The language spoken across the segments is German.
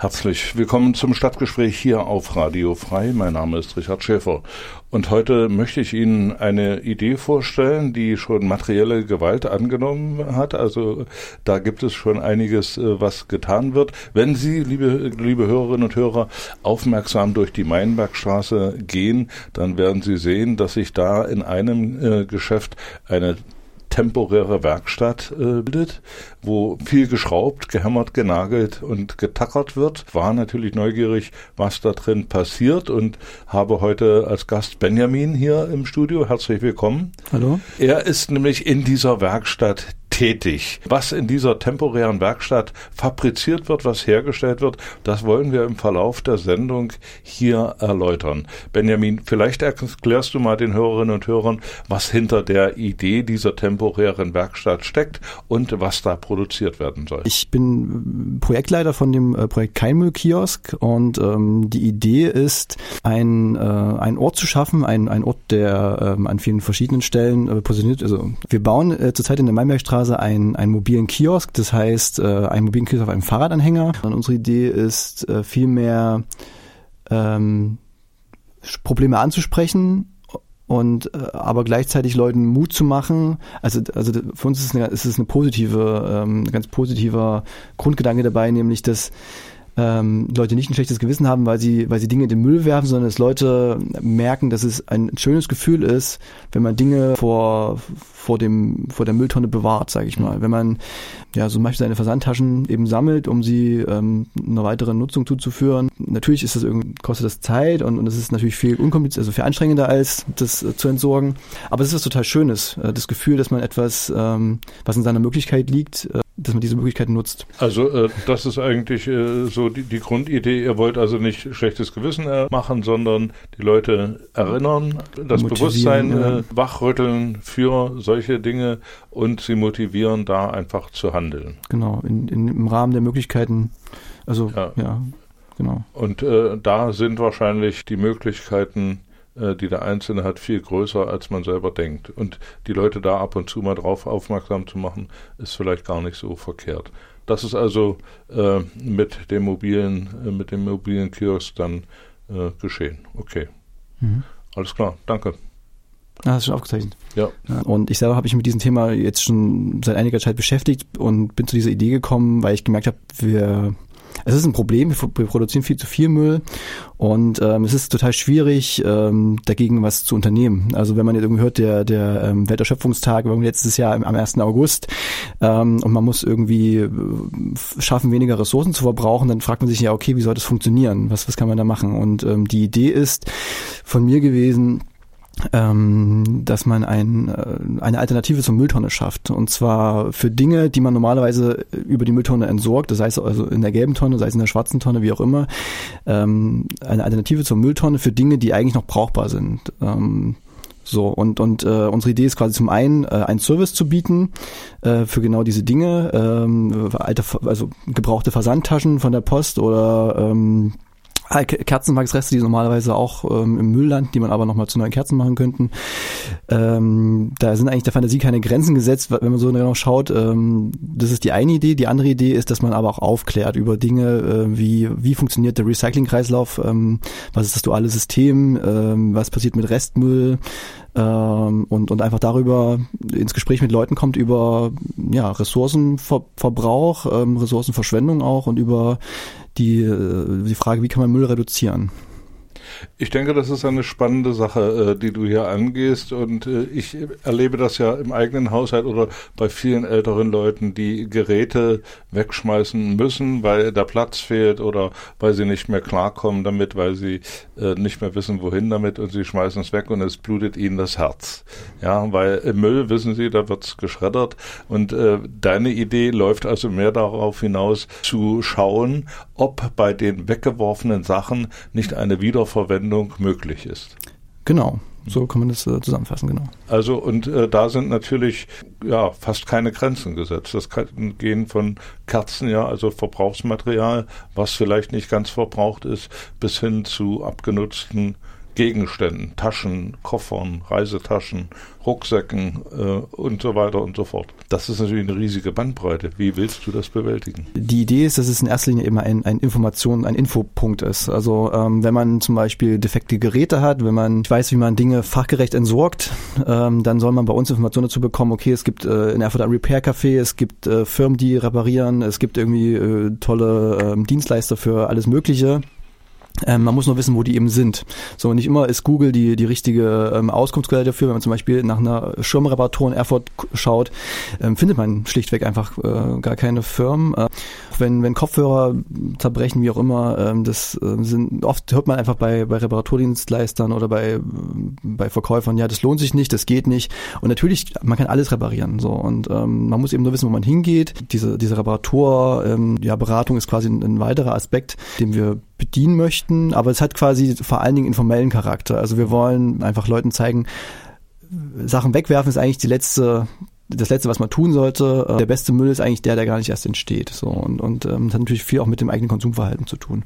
Herzlich willkommen zum Stadtgespräch hier auf Radio Frei. Mein Name ist Richard Schäfer und heute möchte ich Ihnen eine Idee vorstellen, die schon materielle Gewalt angenommen hat. Also da gibt es schon einiges, äh, was getan wird. Wenn Sie, liebe, liebe Hörerinnen und Hörer, aufmerksam durch die Meinbergstraße gehen, dann werden Sie sehen, dass sich da in einem äh, Geschäft eine temporäre Werkstatt äh, bildet, wo viel geschraubt, gehämmert, genagelt und getackert wird. War natürlich neugierig, was da drin passiert und habe heute als Gast Benjamin hier im Studio. Herzlich willkommen. Hallo. Er ist nämlich in dieser Werkstatt tätig. Was in dieser temporären Werkstatt fabriziert wird, was hergestellt wird, das wollen wir im Verlauf der Sendung hier erläutern. Benjamin, vielleicht erklärst du mal den Hörerinnen und Hörern, was hinter der Idee dieser temporären Werkstatt steckt und was da produziert werden soll. Ich bin Projektleiter von dem äh, Projekt Keinmüll-Kiosk und ähm, die Idee ist, ein, äh, einen Ort zu schaffen, ein, ein Ort, der ähm, an vielen verschiedenen Stellen äh, positioniert. Also wir bauen äh, zurzeit in der Meinbergstraße einen, einen mobilen Kiosk, das heißt äh, einen mobilen Kiosk auf einem Fahrradanhänger. Und unsere Idee ist äh, vielmehr ähm, Probleme anzusprechen und äh, aber gleichzeitig Leuten Mut zu machen. Also also für uns ist es eine, ist es eine positive, ähm, ganz positiver Grundgedanke dabei, nämlich dass ähm, Leute nicht ein schlechtes Gewissen haben, weil sie, weil sie Dinge in den Müll werfen, sondern dass Leute merken, dass es ein schönes Gefühl ist, wenn man Dinge vor, vor dem, vor der Mülltonne bewahrt, sage ich mal. Wenn man ja zum Beispiel seine Versandtaschen eben sammelt, um sie ähm, einer weiteren Nutzung zuzuführen. Natürlich ist das kostet das Zeit und, und es ist natürlich viel unkompliziert, also viel anstrengender als das äh, zu entsorgen. Aber es ist was total Schönes, äh, das Gefühl, dass man etwas, ähm, was in seiner Möglichkeit liegt, äh, dass man diese Möglichkeit nutzt. Also äh, das ist eigentlich äh, so die, die Grundidee. Ihr wollt also nicht schlechtes Gewissen äh, machen, sondern die Leute erinnern, das Motivieren, Bewusstsein ja. äh, wachrütteln für solche Dinge und sie motivieren, da einfach zu handeln. Genau, in, in, im Rahmen der Möglichkeiten. Also Ja. ja, genau. Und äh, da sind wahrscheinlich die Möglichkeiten, die der Einzelne hat, viel größer, als man selber denkt. Und die Leute da ab und zu mal drauf aufmerksam zu machen, ist vielleicht gar nicht so verkehrt. Das ist also äh, mit dem mobilen, äh, mit dem mobilen Kiosk dann äh, geschehen. Okay. Mhm. Alles klar, danke. Ah, hast du schon aufgezeichnet. Ja, und ich selber habe mich mit diesem Thema jetzt schon seit einiger Zeit beschäftigt und bin zu dieser Idee gekommen, weil ich gemerkt habe, wir es ist ein Problem, wir pro- wir produzieren viel zu viel Müll und ähm, es ist total schwierig, ähm, dagegen was zu unternehmen. Also wenn man jetzt irgendwie hört, der, der ähm, Welterschöpfungstag war letztes Jahr am- am 1. August ähm, und man muss irgendwie äh, schaffen, weniger Ressourcen zu verbrauchen, dann fragt man sich ja, okay, wie soll das funktionieren? Was, was kann man da machen? Und ähm, die Idee ist von mir gewesen, ähm, dass man ein, äh, eine Alternative zur Mülltonne schafft. Und zwar für Dinge, die man normalerweise über die Mülltonne entsorgt, das heißt also in der gelben Tonne, sei es in der schwarzen Tonne, wie auch immer, ähm, eine Alternative zur Mülltonne für Dinge, die eigentlich noch brauchbar sind. Ähm, so, und, und äh, unsere Idee ist quasi zum einen, äh, einen Service zu bieten äh, für genau diese Dinge, ähm, alte, also gebrauchte Versandtaschen von der Post oder ähm, Ah, Kerzenwachsreste, die normalerweise auch ähm, im Müll landen, die man aber nochmal zu neuen Kerzen machen könnten. Ähm, da sind eigentlich der Fantasie keine Grenzen gesetzt, wenn man so genau schaut. Ähm, das ist die eine Idee. Die andere Idee ist, dass man aber auch aufklärt über Dinge äh, wie, wie funktioniert der Recyclingkreislauf, ähm, was ist das duale System, ähm, was passiert mit Restmüll, ähm, und, und einfach darüber ins Gespräch mit Leuten kommt über ja, Ressourcenverbrauch, ähm, Ressourcenverschwendung auch und über die, äh, die Frage, wie kann man Müll reduzieren. Ich denke, das ist eine spannende Sache, äh, die du hier angehst. Und äh, ich erlebe das ja im eigenen Haushalt oder bei vielen älteren Leuten, die Geräte wegschmeißen müssen, weil der Platz fehlt oder weil sie nicht mehr klarkommen damit, weil sie äh, nicht mehr wissen, wohin damit und sie schmeißen es weg und es blutet ihnen das Herz. Ja, weil im Müll, wissen sie, da wird's geschreddert. Und deine Idee läuft also mehr darauf hinaus, zu schauen, ob bei den weggeworfenen Sachen nicht eine Wiederverwendung Verwendung möglich ist. Genau. So kann man das äh, zusammenfassen, genau. Also und äh, da sind natürlich ja fast keine Grenzen gesetzt. Das kann gehen von Kerzen, ja, also Verbrauchsmaterial, was vielleicht nicht ganz verbraucht ist, bis hin zu abgenutzten Gegenständen, Taschen, Koffern, Reisetaschen, Rucksäcken äh, und so weiter und so fort. Das ist natürlich eine riesige Bandbreite. Wie willst du das bewältigen? Die Idee ist, dass es in erster Linie immer ein, ein Information, ein Infopunkt ist. Also ähm, wenn man zum Beispiel defekte Geräte hat, wenn man weiß, wie man Dinge fachgerecht entsorgt, ähm, dann soll man bei uns Informationen dazu bekommen, okay, es gibt äh, in Erfurt ein Repair-Café, es gibt äh, Firmen, die reparieren, es gibt irgendwie äh, tolle äh, Dienstleister für alles Mögliche. Ähm, man muss nur wissen, wo die eben sind. So, nicht immer ist Google die, die richtige ähm, Auskunftsquelle dafür. Wenn man zum Beispiel nach einer Schirmreparatur in Erfurt schaut, ähm, findet man schlichtweg einfach äh, gar keine Firmen. Äh, wenn, wenn Kopfhörer zerbrechen, wie auch immer, ähm, das äh, sind, oft hört man einfach bei, bei Reparaturdienstleistern oder bei, bei Verkäufern, ja, das lohnt sich nicht, das geht nicht. Und natürlich, man kann alles reparieren. So, und ähm, man muss eben nur wissen, wo man hingeht. Diese, diese Reparatur, ähm, ja, Beratung ist quasi ein, ein weiterer Aspekt, den wir bedienen möchten, aber es hat quasi vor allen Dingen informellen Charakter. Also wir wollen einfach Leuten zeigen, Sachen wegwerfen ist eigentlich die letzte das letzte, was man tun sollte. Der beste Müll ist eigentlich der, der gar nicht erst entsteht. So und und ähm, das hat natürlich viel auch mit dem eigenen Konsumverhalten zu tun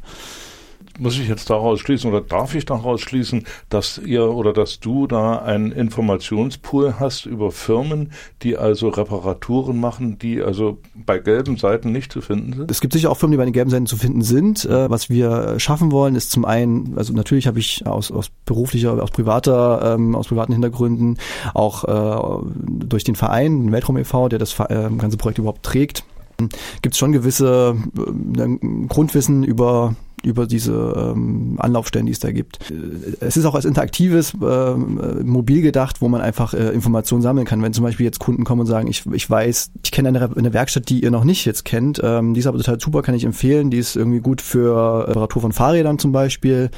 muss ich jetzt daraus schließen oder darf ich daraus schließen, dass ihr oder dass du da einen Informationspool hast über Firmen, die also Reparaturen machen, die also bei gelben Seiten nicht zu finden sind? Es gibt sicher auch Firmen, die bei den gelben Seiten zu finden sind. Äh, was wir schaffen wollen, ist zum einen, also natürlich habe ich aus, aus beruflicher, aus privater, ähm, aus privaten Hintergründen auch äh, durch den Verein, den Weltraum e.V., der das äh, ganze Projekt überhaupt trägt, gibt es schon gewisse äh, Grundwissen über über diese ähm, Anlaufstellen, die es da gibt. Äh, es ist auch als interaktives äh, Mobil gedacht, wo man einfach äh, Informationen sammeln kann. Wenn zum Beispiel jetzt Kunden kommen und sagen, ich, ich weiß, ich kenne eine, eine Werkstatt, die ihr noch nicht jetzt kennt, ähm, die ist aber total super, kann ich empfehlen, die ist irgendwie gut für Reparatur von Fahrrädern zum Beispiel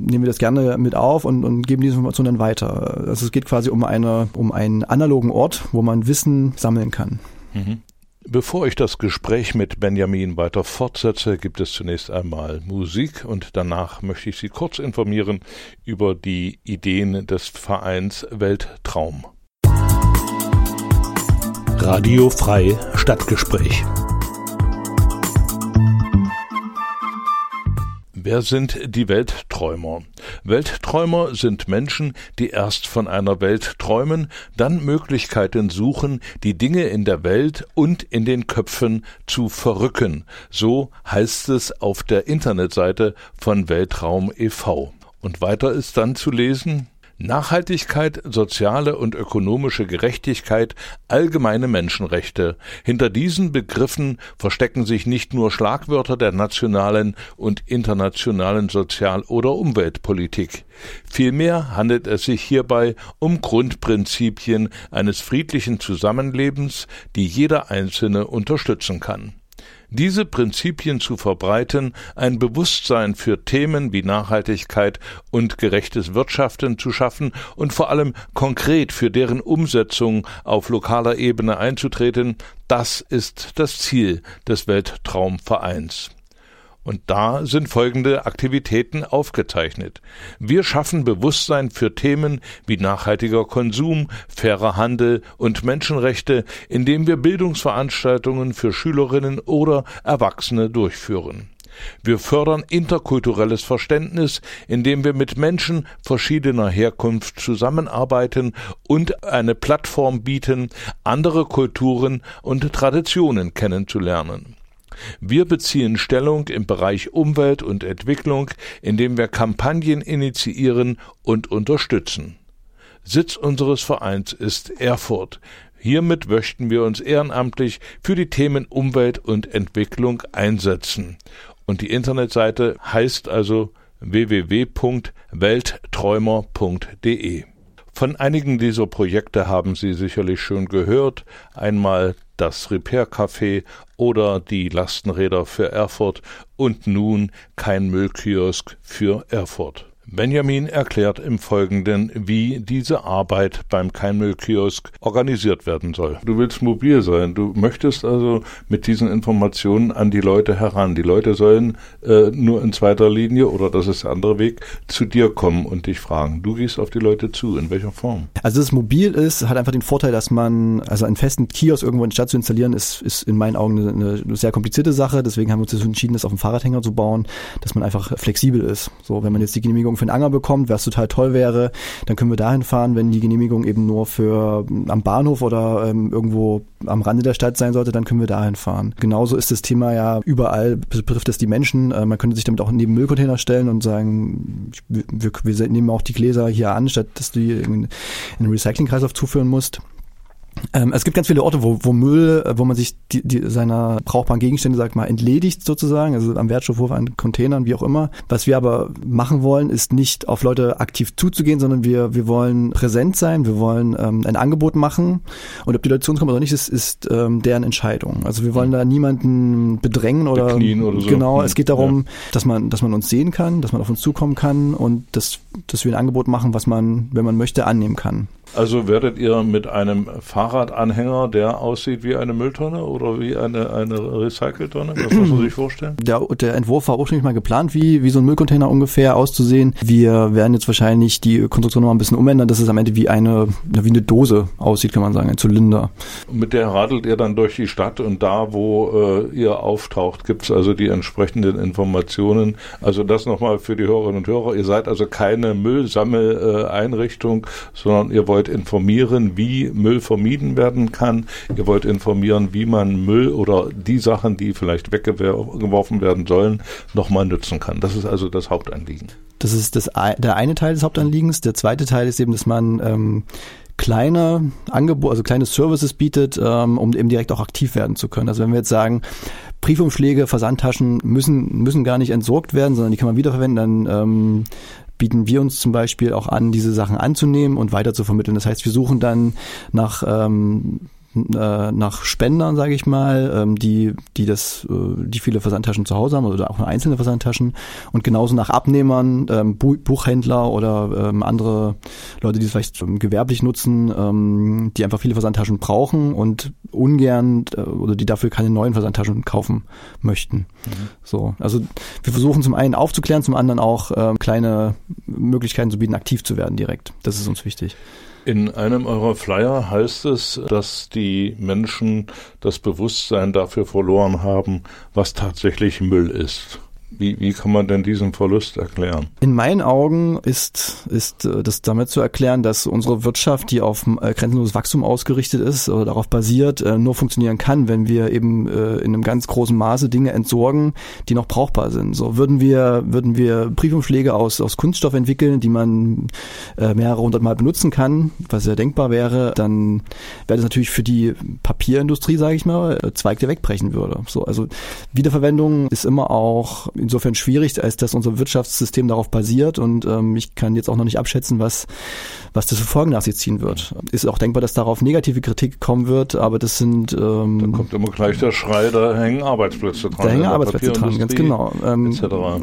nehmen wir das gerne mit auf und, und geben diese Informationen dann weiter. Also es geht quasi um eine, um einen analogen Ort, wo man Wissen sammeln kann. Mhm. Bevor ich das Gespräch mit Benjamin weiter fortsetze, gibt es zunächst einmal Musik und danach möchte ich Sie kurz informieren über die Ideen des Vereins Welttraum. Radio Frei Stadtgespräch. Wer sind die Weltträumer? Weltträumer sind Menschen, die erst von einer Welt träumen, dann Möglichkeiten suchen, die Dinge in der Welt und in den Köpfen zu verrücken. So heißt es auf der Internetseite von Weltraum e.V. Und weiter ist dann zu lesen, Nachhaltigkeit, soziale und ökonomische Gerechtigkeit, allgemeine Menschenrechte. Hinter diesen Begriffen verstecken sich nicht nur Schlagwörter der nationalen und internationalen Sozial- oder Umweltpolitik. Vielmehr handelt es sich hierbei um Grundprinzipien eines friedlichen Zusammenlebens, die jeder Einzelne unterstützen kann diese Prinzipien zu verbreiten, ein Bewusstsein für Themen wie Nachhaltigkeit und gerechtes Wirtschaften zu schaffen und vor allem konkret für deren Umsetzung auf lokaler Ebene einzutreten, das ist das Ziel des Weltraumvereins. Und da sind folgende Aktivitäten aufgezeichnet. Wir schaffen Bewusstsein für Themen wie nachhaltiger Konsum, fairer Handel und Menschenrechte, indem wir Bildungsveranstaltungen für Schülerinnen oder Erwachsene durchführen. Wir fördern interkulturelles Verständnis, indem wir mit Menschen verschiedener Herkunft zusammenarbeiten und eine Plattform bieten, andere Kulturen und Traditionen kennenzulernen. Wir beziehen Stellung im Bereich Umwelt und Entwicklung, indem wir Kampagnen initiieren und unterstützen. Sitz unseres Vereins ist Erfurt. Hiermit möchten wir uns ehrenamtlich für die Themen Umwelt und Entwicklung einsetzen. Und die Internetseite heißt also www.weltträumer.de. Von einigen dieser Projekte haben Sie sicherlich schon gehört. Einmal das Repair Café oder die Lastenräder für Erfurt und nun kein Müllkiosk für Erfurt. Benjamin erklärt im Folgenden, wie diese Arbeit beim Keinmüllkiosk organisiert werden soll. Du willst mobil sein. Du möchtest also mit diesen Informationen an die Leute heran. Die Leute sollen äh, nur in zweiter Linie oder das ist der andere Weg zu dir kommen und dich fragen. Du gehst auf die Leute zu. In welcher Form? Also, dass es mobil ist, hat einfach den Vorteil, dass man, also einen festen Kiosk irgendwo in der Stadt zu installieren, ist, ist in meinen Augen eine, eine sehr komplizierte Sache. Deswegen haben wir uns entschieden, das auf dem Fahrradhänger zu bauen, dass man einfach flexibel ist. So, wenn man jetzt die Genehmigung für einen Anger bekommt, was total toll wäre, dann können wir dahin fahren, wenn die Genehmigung eben nur für am Bahnhof oder ähm, irgendwo am Rande der Stadt sein sollte, dann können wir dahin fahren. Genauso ist das Thema ja überall, betrifft es die Menschen. Äh, man könnte sich damit auch neben Müllcontainer stellen und sagen, wir, wir nehmen auch die Gläser hier an, statt dass du die in den Recyclingkreislauf zuführen musst. Ähm, es gibt ganz viele Orte, wo, wo Müll, äh, wo man sich die, die, seiner brauchbaren Gegenstände, sag mal, entledigt sozusagen, also am Wertstoffhof, an Containern, wie auch immer. Was wir aber machen wollen, ist nicht auf Leute aktiv zuzugehen, sondern wir, wir wollen präsent sein, wir wollen ähm, ein Angebot machen und ob die Leute zu uns kommen oder nicht, ist, ist ähm, deren Entscheidung. Also wir wollen da niemanden bedrängen oder, oder so. genau, es geht darum, ja. dass man, dass man uns sehen kann, dass man auf uns zukommen kann und dass, dass wir ein Angebot machen, was man, wenn man möchte, annehmen kann. Also werdet ihr mit einem Fahrradanhänger, der aussieht wie eine Mülltonne oder wie eine, eine Recyceltonne? Was muss man sich vorstellen? Der, der Entwurf war ursprünglich mal geplant, wie, wie so ein Müllcontainer ungefähr auszusehen. Wir werden jetzt wahrscheinlich die Konstruktion noch ein bisschen umändern, dass es am Ende wie eine, wie eine Dose aussieht, kann man sagen, ein Zylinder. Mit der radelt ihr dann durch die Stadt und da, wo äh, ihr auftaucht, gibt es also die entsprechenden Informationen. Also das nochmal für die Hörerinnen und Hörer. Ihr seid also keine Müllsammeleinrichtung, sondern ihr wollt wollt informieren, wie Müll vermieden werden kann. Ihr wollt informieren, wie man Müll oder die Sachen, die vielleicht weggeworfen werden sollen, nochmal nutzen kann. Das ist also das Hauptanliegen. Das ist das, der eine Teil des Hauptanliegens. Der zweite Teil ist eben, dass man ähm, kleine Angebote, also kleine Services bietet, ähm, um eben direkt auch aktiv werden zu können. Also wenn wir jetzt sagen, Briefumschläge, Versandtaschen müssen, müssen gar nicht entsorgt werden, sondern die kann man wiederverwenden, dann ähm, bieten wir uns zum Beispiel auch an, diese Sachen anzunehmen und weiter zu vermitteln. Das heißt, wir suchen dann nach ähm, äh, nach Spendern, sage ich mal, ähm, die, die das, äh, die viele Versandtaschen zu Hause haben oder auch nur einzelne Versandtaschen und genauso nach Abnehmern, ähm, Buchhändler oder ähm, andere Leute, die es vielleicht gewerblich nutzen, ähm, die einfach viele Versandtaschen brauchen und ungern äh, oder die dafür keine neuen Versandtaschen kaufen möchten. Mhm. So, also wir versuchen zum einen aufzuklären, zum anderen auch ähm, kleine Möglichkeiten zu bieten, aktiv zu werden direkt. Das ist uns wichtig. In einem eurer Flyer heißt es, dass die Menschen das Bewusstsein dafür verloren haben, was tatsächlich Müll ist. Wie, wie kann man denn diesen Verlust erklären? In meinen Augen ist, ist äh, das damit zu erklären, dass unsere Wirtschaft, die auf äh, grenzenloses Wachstum ausgerichtet ist oder darauf basiert, äh, nur funktionieren kann, wenn wir eben in einem ganz großen Maße Dinge entsorgen, die noch brauchbar sind. So würden wir, würden wir Briefumschläge aus, aus Kunststoff entwickeln, die man mehrere hundert Mal benutzen kann, was ja denkbar wäre, dann wäre das natürlich für die Papierindustrie, sage ich mal, Zweig, der wegbrechen würde. So, also Wiederverwendung ist immer auch insofern schwierig, als dass unser Wirtschaftssystem darauf basiert und ähm, ich kann jetzt auch noch nicht abschätzen, was, was das für Folgen nach sich ziehen wird. Ist auch denkbar, dass darauf negative Kritik kommen wird, aber das sind... Ähm, da kommt immer gleich der Schrei, da hängen Arbeitsplätze dran. Da hängen Arbeitsplätze dran, ganz genau. Ähm,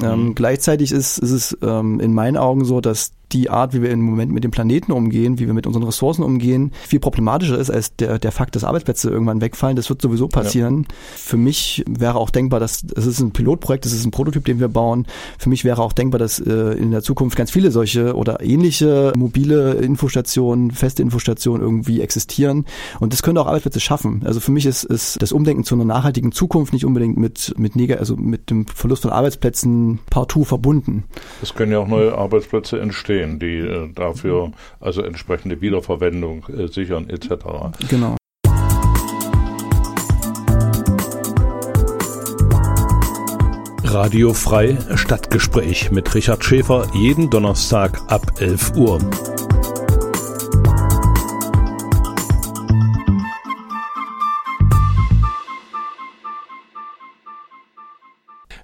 ähm, gleichzeitig ist, ist es ähm, in meinen Augen so, dass die Art, wie wir im Moment mit dem Planeten umgehen, wie wir mit unseren Ressourcen umgehen, viel problematischer ist als der, der Fakt, dass Arbeitsplätze irgendwann wegfallen. Das wird sowieso passieren. Ja. Für mich wäre auch denkbar, dass es ist ein Pilotprojekt, es ist ein Prototyp Prototyp, den wir bauen. Für mich wäre auch denkbar, dass äh, in der Zukunft ganz viele solche oder ähnliche mobile Infostationen, feste Infostationen irgendwie existieren. Und das könnte auch Arbeitsplätze schaffen. Also für mich ist, ist das Umdenken zu einer nachhaltigen Zukunft nicht unbedingt mit, mit, neg also mit dem Verlust von Arbeitsplätzen partout verbunden. Es können ja auch neue Arbeitsplätze entstehen, die äh, dafür also entsprechende Wiederverwendung äh, sichern etc. Genau. Radio Frei Stadtgespräch mit Richard Schäfer jeden Donnerstag ab 11 Uhr.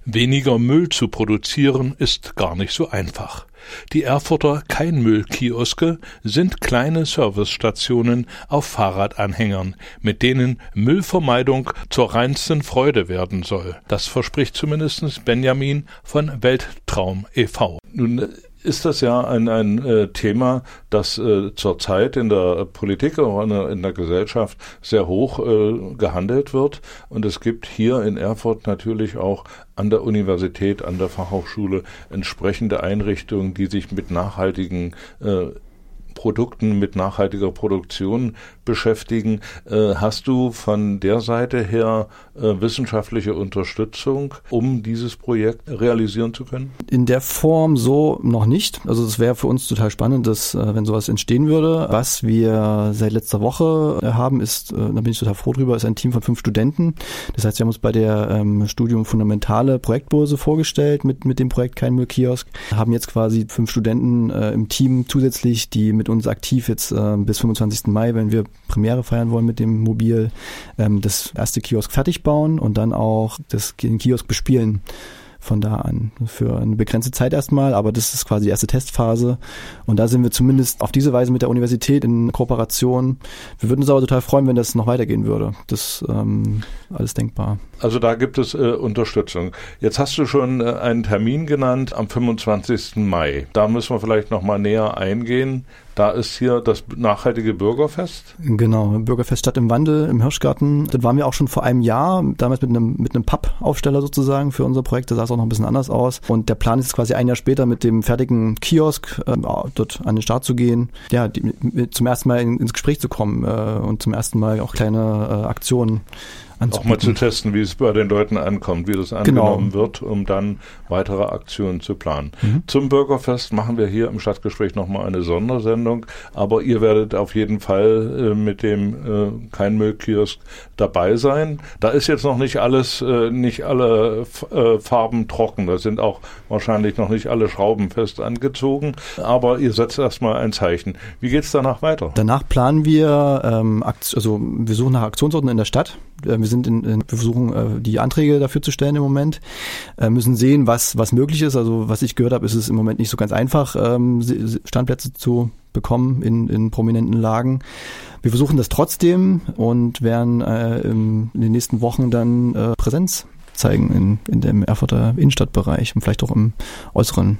Weniger Müll zu produzieren ist gar nicht so einfach. Die Erfurter Keinmüllkioske sind kleine Servicestationen auf Fahrradanhängern, mit denen Müllvermeidung zur reinsten Freude werden soll. Das verspricht zumindest Benjamin von Welttraum e.V. Nun ist das ja ein, ein äh, Thema, das äh, zurzeit in der Politik und in der Gesellschaft sehr hoch äh, gehandelt wird. Und es gibt hier in Erfurt natürlich auch an der Universität, an der Fachhochschule entsprechende Einrichtungen, die sich mit nachhaltigen Produkten mit nachhaltiger Produktion beschäftigen. Äh, hast du von der Seite her äh, wissenschaftliche Unterstützung, um dieses Projekt realisieren zu können? In der Form so noch nicht. Also es wäre für uns total spannend, dass äh, wenn sowas entstehen würde. Was wir seit letzter Woche haben, ist, da bin ich total froh drüber, ist ein Team von fünf Studenten. Das heißt, wir haben uns bei der ähm, Studium Fundamentale Projektbörse vorgestellt mit, mit dem Projekt Kein Müll Kiosk. Haben jetzt quasi fünf Studenten äh, im Team zusätzlich, die mit uns aktiv jetzt äh, bis 25. Mai, wenn wir Premiere feiern wollen mit dem Mobil, ähm, das erste Kiosk fertig bauen und dann auch das, den Kiosk bespielen von da an. Für eine begrenzte Zeit erstmal, aber das ist quasi die erste Testphase. Und da sind wir zumindest auf diese Weise mit der Universität in Kooperation. Wir würden uns aber total freuen, wenn das noch weitergehen würde. Das ähm, alles denkbar. Also da gibt es äh, Unterstützung. Jetzt hast du schon äh, einen Termin genannt am 25. Mai. Da müssen wir vielleicht noch mal näher eingehen. Da ist hier das nachhaltige Bürgerfest. Genau, Bürgerfest Stadt im Wandel im Hirschgarten. Das waren wir auch schon vor einem Jahr, damals mit einem, mit einem Pappaufsteller sozusagen für unser Projekt. Da sah es auch noch ein bisschen anders aus. Und der Plan ist quasi ein Jahr später mit dem fertigen Kiosk äh, dort an den Start zu gehen. Ja, die, zum ersten Mal in, ins Gespräch zu kommen äh, und zum ersten Mal auch kleine äh, Aktionen auch mal zu testen, wie es bei den Leuten ankommt, wie das genau. angenommen genau. wird, um dann weitere Aktionen zu planen. Mhm. Zum Bürgerfest machen wir hier im Stadtgespräch nochmal eine Sondersendung, aber ihr werdet auf jeden Fall äh, mit dem äh, Kein Müllkiosk dabei sein. Da ist jetzt noch nicht alles, äh, nicht alle äh, Farben trocken, da sind auch wahrscheinlich noch nicht alle Schrauben fest angezogen, aber ihr setzt erstmal ein Zeichen. Wie geht es danach weiter? Danach planen wir, ähm, also wir suchen nach Aktionsorten in der Stadt. Äh, wir sind in, in wir versuchen, äh, die Anträge dafür zu stellen im Moment, äh, müssen sehen, was, was möglich ist. Also was ich gehört habe, ist es im Moment nicht so ganz einfach, ähm, Standplätze zu bekommen in, in prominenten Lagen. Wir versuchen das trotzdem und werden äh, in den nächsten Wochen dann äh, Präsenz zeigen in, in dem Erfurter Innenstadtbereich und vielleicht auch im äußeren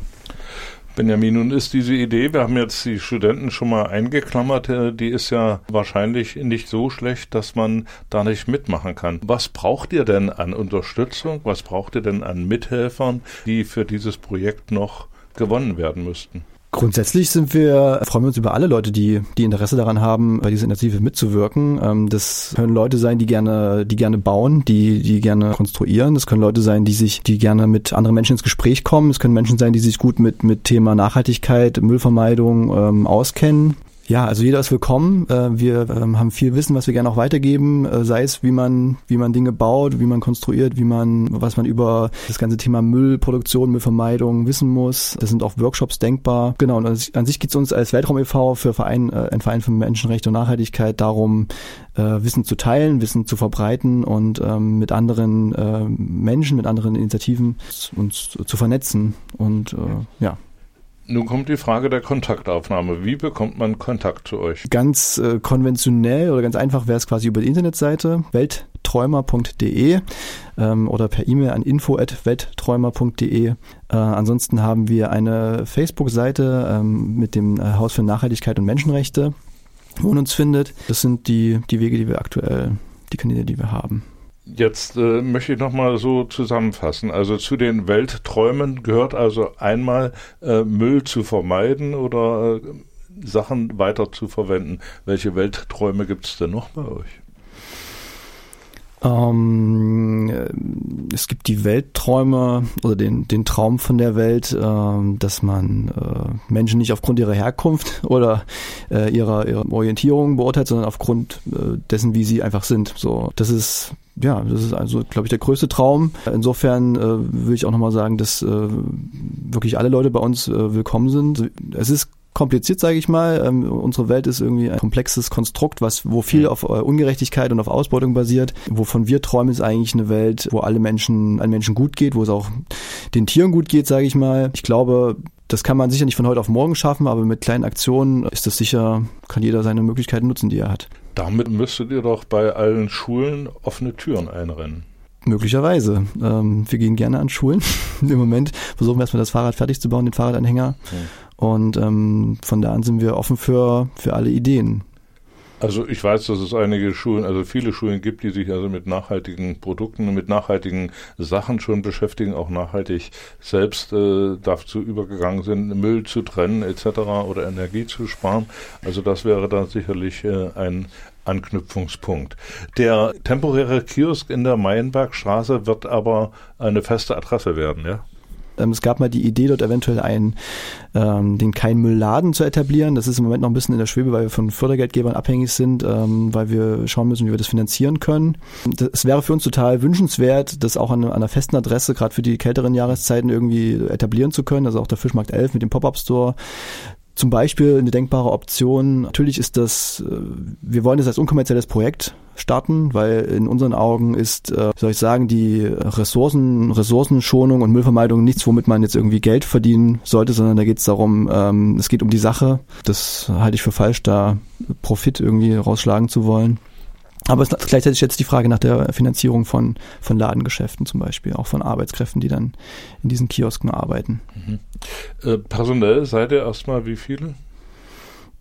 Benjamin, nun ist diese Idee, wir haben jetzt die Studenten schon mal eingeklammert, äh, die ist ja wahrscheinlich nicht so schlecht, dass man da nicht mitmachen kann. Was braucht ihr denn an Unterstützung? Was braucht ihr denn an Mithelfern, die für dieses Projekt noch gewonnen werden müssten? Grundsätzlich sind wir, freuen wir uns über alle Leute, die, die Interesse daran haben, bei dieser Initiative mitzuwirken. Ähm, das können Leute sein, die gerne, die gerne bauen, die, die gerne konstruieren. Das können Leute sein, die sich, die gerne mit anderen Menschen ins Gespräch kommen. Es können Menschen sein, die sich gut mit, mit Thema Nachhaltigkeit, Müllvermeidung ähm, auskennen. Ja, also jeder ist willkommen. Äh, wir ähm, haben viel Wissen, was wir gerne auch weitergeben, äh, sei es wie man wie man Dinge baut, wie man konstruiert, wie man was man über das ganze Thema Müllproduktion, Müllvermeidung wissen muss. Das sind auch Workshops denkbar. Genau. Und an sich geht es uns als Weltraum e.V. für Verein, äh, ein Verein für Menschenrechte und Nachhaltigkeit darum, Wissen zu teilen, Wissen zu verbreiten und ähm, mit anderen Menschen, mit anderen Initiativen uns zu vernetzen und ja. Nun kommt die Frage der Kontaktaufnahme. Wie bekommt man Kontakt zu euch? Ganz äh, konventionell oder ganz einfach wäre es quasi über die Internetseite weltträumer.de ähm, oder per E-Mail an info@weltträumer.de. Äh, ansonsten haben wir eine Facebook-Seite ähm, mit dem äh, Haus für Nachhaltigkeit und Menschenrechte, wo man uns findet. Das sind die, die Wege, die wir aktuell, die Kanäle, die wir haben. Jetzt äh, möchte ich nochmal so zusammenfassen. Also zu den Weltträumen gehört also einmal äh, Müll zu vermeiden oder äh, Sachen weiter zu verwenden. Welche Weltträume gibt es denn noch bei euch? Ähm, es gibt die Weltträume oder den, den Traum von der Welt, ähm, dass man äh, Menschen nicht aufgrund ihrer Herkunft oder äh, ihrer, ihrer Orientierung beurteilt, sondern aufgrund äh, dessen, wie sie einfach sind. So, das ist ja, das ist also, glaube ich, der größte Traum. Insofern äh, will ich auch nochmal sagen, dass äh, wirklich alle Leute bei uns äh, willkommen sind. Es ist kompliziert, sage ich mal. Ähm, unsere Welt ist irgendwie ein komplexes Konstrukt, was wo viel auf äh, Ungerechtigkeit und auf Ausbeutung basiert. Wovon wir träumen, ist eigentlich eine Welt, wo alle Menschen, allen Menschen gut geht, wo es auch den Tieren gut geht, sage ich mal. Ich glaube, das kann man sicher nicht von heute auf morgen schaffen, aber mit kleinen Aktionen ist das sicher, kann jeder seine Möglichkeiten nutzen, die er hat. Damit müsstet ihr doch bei allen Schulen offene Türen einrennen. Möglicherweise. Ähm, wir gehen gerne an Schulen. Im Moment versuchen wir erstmal das Fahrrad fertig zu bauen, den Fahrradanhänger. Hm. Und ähm, von da an sind wir offen für, für alle Ideen. Also ich weiß, dass es einige Schulen, also viele Schulen gibt, die sich also mit nachhaltigen Produkten, mit nachhaltigen Sachen schon beschäftigen, auch nachhaltig selbst äh, dazu übergegangen sind, Müll zu trennen etc. oder Energie zu sparen. Also das wäre dann sicherlich äh, ein Anknüpfungspunkt. Der temporäre Kiosk in der Meienbergstraße wird aber eine feste Adresse werden, ja? Ähm, es gab mal die Idee, dort eventuell einen, ähm, den Kein-Müll-Laden zu etablieren. Das ist im Moment noch ein bisschen in der Schwebe, weil wir von Fördergeldgebern abhängig sind, ähm, weil wir schauen müssen, wie wir das finanzieren können. Es wäre für uns total wünschenswert, das auch an, an einer festen Adresse, gerade für die kälteren Jahreszeiten, irgendwie etablieren zu können. Also auch der Fischmarkt 11 mit dem Pop-Up-Store zum Beispiel eine denkbare Option. Natürlich ist das, äh, wir wollen das als unkommerzielles Projekt starten, weil in unseren Augen ist, äh, soll ich sagen, die Ressourcen, Ressourcenschonung und Müllvermeidung nichts, womit man jetzt irgendwie Geld verdienen sollte, sondern da geht es darum, ähm, es geht um die Sache. Das halte ich für falsch, da Profit irgendwie rausschlagen zu wollen. Aber es ist gleichzeitig jetzt die Frage nach der Finanzierung von, von Ladengeschäften zum Beispiel, auch von Arbeitskräften, die dann in diesen Kiosken arbeiten. Mhm. Äh, personell seid ihr erstmal wie viele?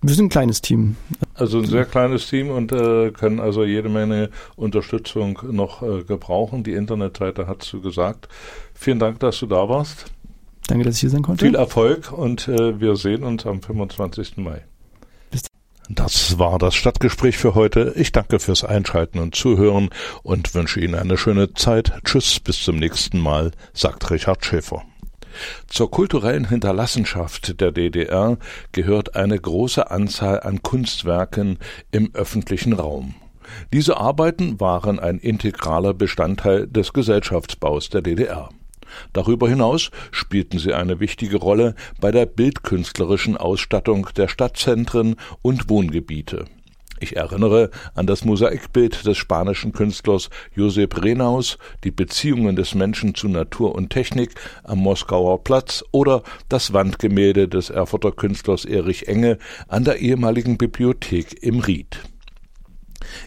Wir sind ein kleines Team. Also ein sehr kleines Team und äh, können also jede Menge Unterstützung noch äh, gebrauchen. Die Internetseite hat du gesagt. Vielen Dank, dass du da warst. Danke, dass ich hier sein konnte. Viel Erfolg und äh, wir sehen uns am 25. Mai. Das war das Stadtgespräch für heute. Ich danke fürs Einschalten und Zuhören und wünsche Ihnen eine schöne Zeit. Tschüss, bis zum nächsten Mal, sagt Richard Schäfer. Zur kulturellen Hinterlassenschaft der DDR gehört eine große Anzahl an Kunstwerken im öffentlichen Raum. Diese Arbeiten waren ein integraler Bestandteil des Gesellschaftsbaus der DDR. Darüber hinaus spielten sie eine wichtige Rolle bei der bildkünstlerischen Ausstattung der Stadtzentren und Wohngebiete. Ich erinnere an das Mosaikbild des spanischen Künstlers Josep Renaus, die Beziehungen des Menschen zu Natur und Technik am Moskauer Platz oder das Wandgemälde des Erfurter Künstlers Erich Enge an der ehemaligen Bibliothek im Ried.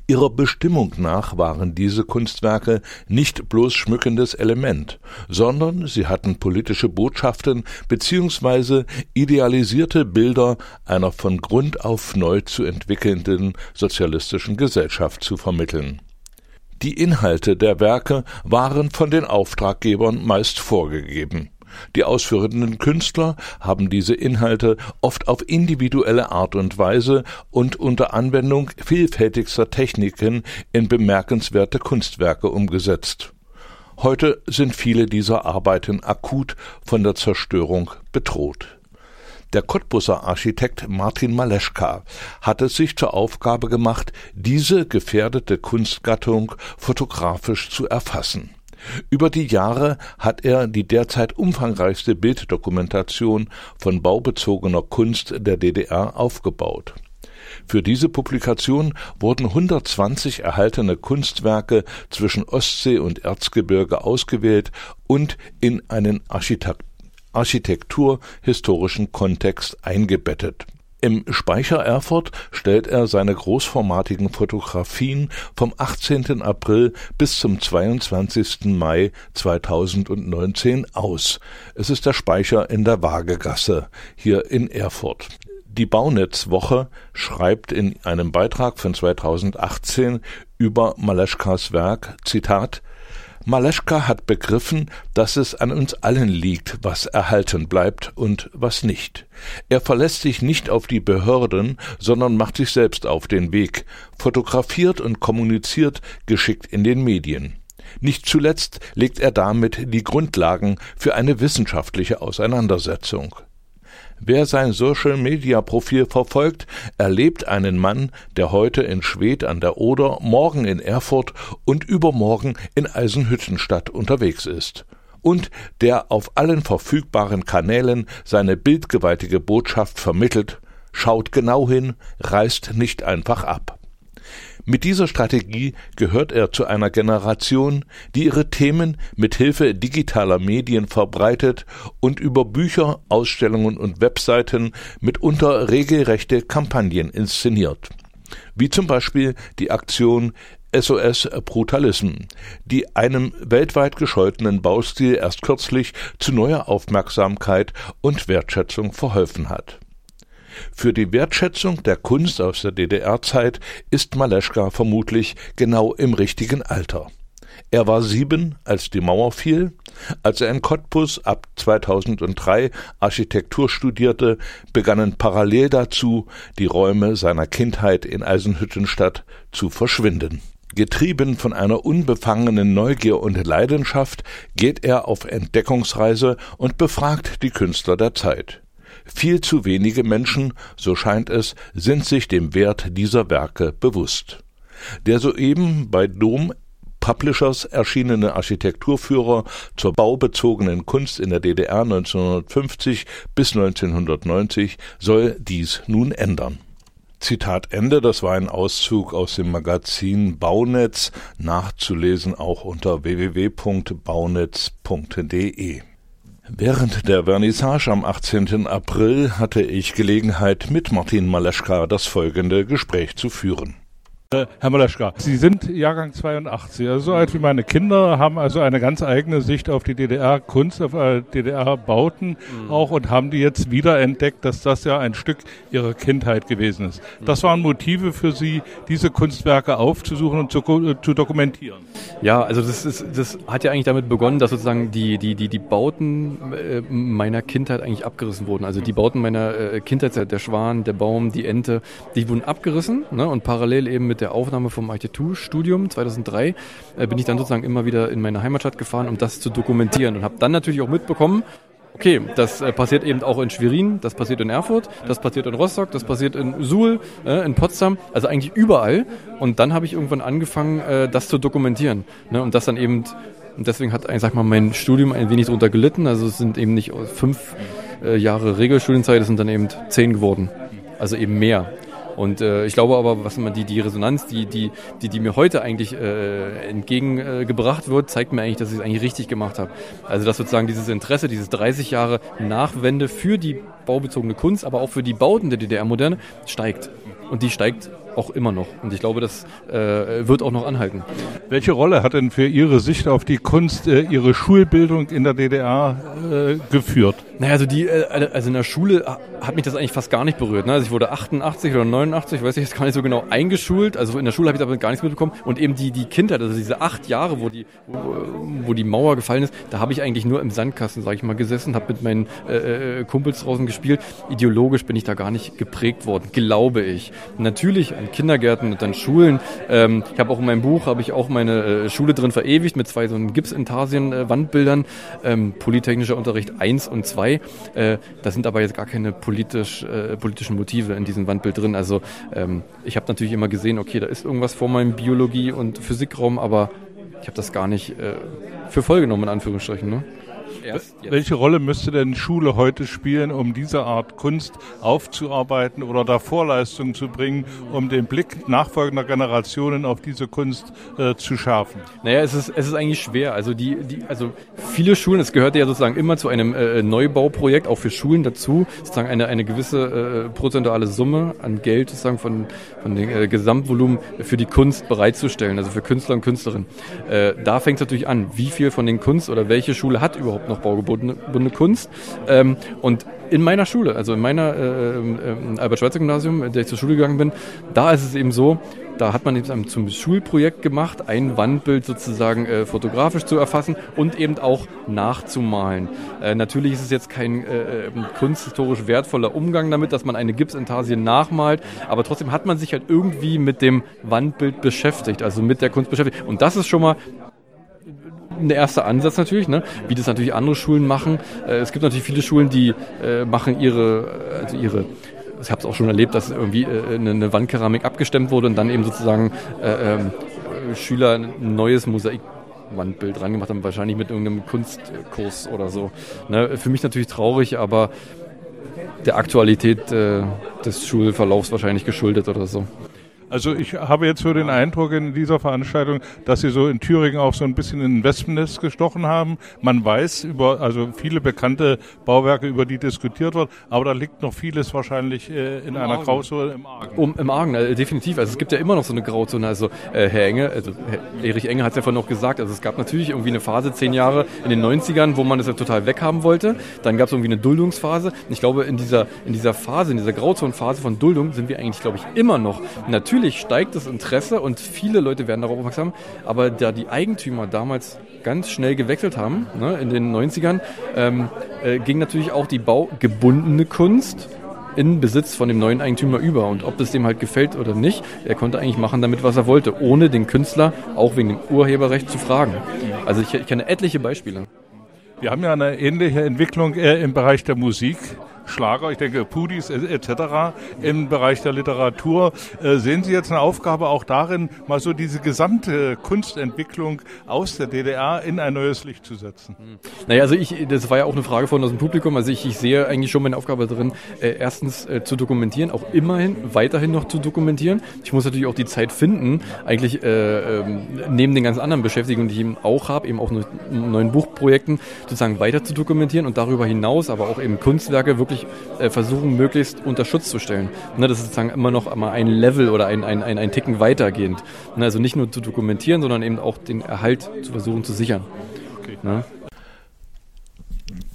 Ihrer Bestimmung nach waren diese Kunstwerke nicht bloß schmückendes Element, sondern sie hatten politische Botschaften bzw. idealisierte Bilder einer von Grund auf neu zu entwickelnden sozialistischen Gesellschaft zu vermitteln. Die Inhalte der Werke waren von den Auftraggebern meist vorgegeben die ausführenden Künstler haben diese Inhalte oft auf individuelle Art und Weise und unter Anwendung vielfältigster Techniken in bemerkenswerte Kunstwerke umgesetzt. Heute sind viele dieser Arbeiten akut von der Zerstörung bedroht. Der Cottbusser Architekt Martin Maleschka hat es sich zur Aufgabe gemacht, diese gefährdete Kunstgattung fotografisch zu erfassen. Über die Jahre hat er die derzeit umfangreichste Bilddokumentation von baubezogener Kunst der DDR aufgebaut. Für diese Publikation wurden 120 erhaltene Kunstwerke zwischen Ostsee und Erzgebirge ausgewählt und in einen architekturhistorischen Kontext eingebettet im Speicher Erfurt stellt er seine großformatigen Fotografien vom 18. April bis zum 22. Mai 2019 aus. Es ist der Speicher in der Waagegasse hier in Erfurt. Die Baunetzwoche schreibt in einem Beitrag von 2018 über Maleschkas Werk, Zitat, Maleschka hat begriffen, dass es an uns allen liegt, was erhalten bleibt und was nicht. Er verlässt sich nicht auf die Behörden, sondern macht sich selbst auf den Weg, fotografiert und kommuniziert geschickt in den Medien. Nicht zuletzt legt er damit die Grundlagen für eine wissenschaftliche Auseinandersetzung. Wer sein Social-Media-Profil verfolgt, erlebt einen Mann, der heute in Schwedt an der Oder, morgen in Erfurt und übermorgen in Eisenhüttenstadt unterwegs ist und der auf allen verfügbaren Kanälen seine bildgewaltige Botschaft vermittelt, schaut genau hin, reißt nicht einfach ab. Mit dieser Strategie gehört er zu einer Generation, die ihre Themen mit Hilfe digitaler Medien verbreitet und über Bücher, Ausstellungen und Webseiten mitunter regelrechte Kampagnen inszeniert. Wie zum Beispiel die Aktion SOS Brutalism, die einem weltweit gescholtenen Baustil erst kürzlich zu neuer Aufmerksamkeit und Wertschätzung verholfen hat. Für die Wertschätzung der Kunst aus der DDR-Zeit ist Maleschka vermutlich genau im richtigen Alter. Er war sieben, als die Mauer fiel. Als er in Cottbus ab 2003 Architektur studierte, begannen parallel dazu die Räume seiner Kindheit in Eisenhüttenstadt zu verschwinden. Getrieben von einer unbefangenen Neugier und Leidenschaft geht er auf Entdeckungsreise und befragt die Künstler der Zeit. Viel zu wenige Menschen, so scheint es, sind sich dem Wert dieser Werke bewusst. Der soeben bei Dom Publishers erschienene Architekturführer zur baubezogenen Kunst in der DDR 1950 bis 1990 soll dies nun ändern. Zitat Ende, das war ein Auszug aus dem Magazin Baunetz, nachzulesen auch unter www.baunetz.de. Während der Vernissage am 18. April hatte ich Gelegenheit, mit Martin Maleschka das folgende Gespräch zu führen. Äh, Herr Maleschka, Sie sind Jahrgang 82, also so alt wie meine Kinder, haben also eine ganz eigene Sicht auf die DDR-Kunst, auf äh, DDR-Bauten mhm. auch und haben die jetzt wieder entdeckt, dass das ja ein Stück ihrer Kindheit gewesen ist. Mhm. Das waren Motive für Sie, diese Kunstwerke aufzusuchen und zu, äh, zu dokumentieren. Ja, also das, ist, das hat ja eigentlich damit begonnen, dass sozusagen die, die, die, die Bauten meiner Kindheit eigentlich abgerissen wurden. Also die Bauten meiner Kindheit, der Schwan, der Baum, die Ente, die wurden abgerissen ne, und parallel eben mit der der Aufnahme vom Architekturstudium 2003 äh, bin ich dann sozusagen immer wieder in meine Heimatstadt gefahren, um das zu dokumentieren und habe dann natürlich auch mitbekommen, okay, das äh, passiert eben auch in Schwerin, das passiert in Erfurt, das passiert in Rostock, das passiert in Suhl, äh, in Potsdam, also eigentlich überall. Und dann habe ich irgendwann angefangen, äh, das zu dokumentieren. Ne? Und das dann eben, und deswegen hat, sag mal, mein Studium ein wenig darunter gelitten. Also es sind eben nicht fünf äh, Jahre Regelstudienzeit, es sind dann eben zehn geworden. Also eben mehr. Und äh, ich glaube aber, was man die, die Resonanz, die, die, die, die mir heute eigentlich äh, entgegengebracht wird, zeigt mir eigentlich, dass ich es eigentlich richtig gemacht habe. Also dass sozusagen dieses Interesse, dieses 30 Jahre Nachwende für die baubezogene Kunst, aber auch für die Bauten der DDR-Moderne steigt. Und die steigt auch immer noch. Und ich glaube, das äh, wird auch noch anhalten. Welche Rolle hat denn für Ihre Sicht auf die Kunst äh, Ihre Schulbildung in der DDR äh, geführt? Naja, also die, äh, also in der Schule hat mich das eigentlich fast gar nicht berührt. Ne? Also ich wurde 88 oder 89, weiß ich jetzt gar nicht so genau, eingeschult. Also in der Schule habe ich aber gar nichts mitbekommen. Und eben die, die Kindheit, also diese acht Jahre, wo die, wo, die Mauer gefallen ist, da habe ich eigentlich nur im Sandkasten, sage ich mal, gesessen, habe mit meinen äh, äh, Kumpels draußen gespielt. Ideologisch bin ich da gar nicht geprägt worden, glaube ich. Natürlich an Kindergärten und an Schulen. Ähm, ich habe auch in meinem Buch, habe ich auch meine äh, Schule drin verewigt mit zwei so Gipsintarsien-Wandbildern. Ähm, Polytechnischer Unterricht 1 und 2. Äh, da sind aber jetzt gar keine politisch, äh, politischen Motive in diesem Wandbild drin. Also ähm, ich habe natürlich immer gesehen, okay, da ist irgendwas vor meinem Biologie- und Physikraum, aber ich habe das gar nicht äh, für voll genommen, in Anführungsstrichen. Ne? Erst jetzt. Welche Rolle müsste denn Schule heute spielen, um diese Art Kunst aufzuarbeiten oder da Vorleistungen zu bringen, um den Blick nachfolgender Generationen auf diese Kunst äh, zu schärfen? Naja, es ist, es ist eigentlich schwer. Also, die, die, also viele Schulen, es gehört ja sozusagen immer zu einem äh, Neubauprojekt, auch für Schulen dazu, sozusagen eine, eine gewisse äh, prozentuale Summe an Geld sozusagen von, von dem äh, Gesamtvolumen für die Kunst bereitzustellen, also für Künstler und Künstlerinnen. Äh, da fängt es natürlich an, wie viel von den Kunst oder welche Schule hat überhaupt überhaupt noch baugebundene Kunst. Ähm, und in meiner Schule, also in meiner äh, äh, Albert-Schweitzer-Gymnasium, in der ich zur Schule gegangen bin, da ist es eben so, da hat man eben zum Schulprojekt gemacht, ein Wandbild sozusagen äh, fotografisch zu erfassen und eben auch nachzumalen. Äh, natürlich ist es jetzt kein äh, kunsthistorisch wertvoller Umgang damit, dass man eine Gipsintarsie nachmalt, aber trotzdem hat man sich halt irgendwie mit dem Wandbild beschäftigt, also mit der Kunst beschäftigt. Und das ist schon mal ein erster Ansatz natürlich, ne? wie das natürlich andere Schulen machen. Äh, es gibt natürlich viele Schulen, die äh, machen ihre, also ihre ich habe es auch schon erlebt, dass irgendwie äh, eine, Wandkeramik abgestemmt wurde und dann eben sozusagen äh, äh, Schüler ein neues Mosaik Wandbild dran gemacht haben, wahrscheinlich mit irgendeinem Kunstkurs oder so. Ne? Für mich natürlich traurig, aber der Aktualität äh, des Schulverlaufs wahrscheinlich geschuldet oder so. Also ich habe jetzt so den Eindruck in dieser Veranstaltung, dass Sie so in Thüringen auch so ein bisschen in ein Wespennest gestochen haben. Man weiß über, also viele bekannte Bauwerke, über die diskutiert wird, aber da liegt noch vieles wahrscheinlich äh, in Im einer Argen. Grauzone im Argen. Um, Im Argen, äh, definitiv. Also es gibt ja immer noch so eine Grauzone. Also äh, Herr Enge, also Herr Erich Enge hat es ja vorhin noch gesagt, also es gab natürlich irgendwie eine Phase, zehn Jahre in den 90ern, wo man das ja total weghaben wollte. Dann gab es irgendwie eine Duldungsphase. Und ich glaube, in dieser, in dieser Phase, in dieser Grauzonenphase von Duldung sind wir eigentlich, glaube ich, immer noch. Natürlich natürlich steigt das Interesse und viele Leute werden darauf aufmerksam, aber da die Eigentümer damals ganz schnell gewechselt haben, ne, in den 90ern, ähm, äh, ging natürlich auch die baugebundene Kunst in Besitz von dem neuen Eigentümer über. Und ob es dem halt gefällt oder nicht, er konnte eigentlich machen damit, was er wollte, ohne den Künstler auch wegen dem Urheberrecht zu fragen. Also ich, ich kenne etliche Beispiele. Wir haben ja eine ähnliche Entwicklung äh, im Bereich der Musik. Schlager, ich denke Pudis etc. im Bereich der Literatur. Äh, sehen Sie jetzt eine Aufgabe auch darin, mal so diese gesamte Kunstentwicklung aus der DDR in ein neues Licht zu setzen? Hm. Naja, also ich, das war ja auch eine Frage von aus dem Publikum. Also ich, ich sehe eigentlich schon meine Aufgabe darin, äh, erstens äh, zu dokumentieren, auch immerhin weiterhin noch zu dokumentieren. Ich muss natürlich auch die Zeit finden, eigentlich äh, ähm, neben den ganz anderen Beschäftigungen, die ich eben auch habe, eben auch neuen Buchprojekten, sozusagen weiter zu dokumentieren und darüber hinaus aber auch eben Kunstwerke wirklich wirklich äh, versuchen, möglichst unter Schutz zu stellen. Ne, das ist sozusagen immer noch mal ein Level oder ein, ein, ein, ein Ticken weitergehend. Ne, also nicht nur zu dokumentieren, sondern eben auch den Erhalt zu versuchen zu sichern. Okay. Ne?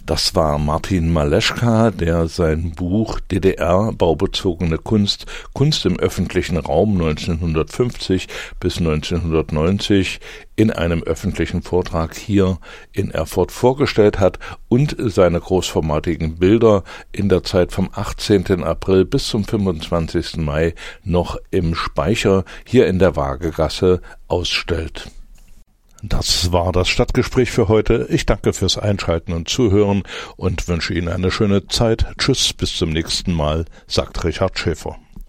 Das war Martin Maleschka, der sein Buch DDR baubezogene Kunst, Kunst im öffentlichen Raum 1950 bis 1990 in einem öffentlichen Vortrag hier in Erfurt vorgestellt hat und seine großformatigen Bilder in der Zeit vom 18. April bis zum 25. Mai noch im Speicher hier in der Waagegasse ausstellt. Das war das Stadtgespräch für heute. Ich danke fürs Einschalten und Zuhören und wünsche Ihnen eine schöne Zeit. Tschüss, bis zum nächsten Mal, sagt Richard Schäfer.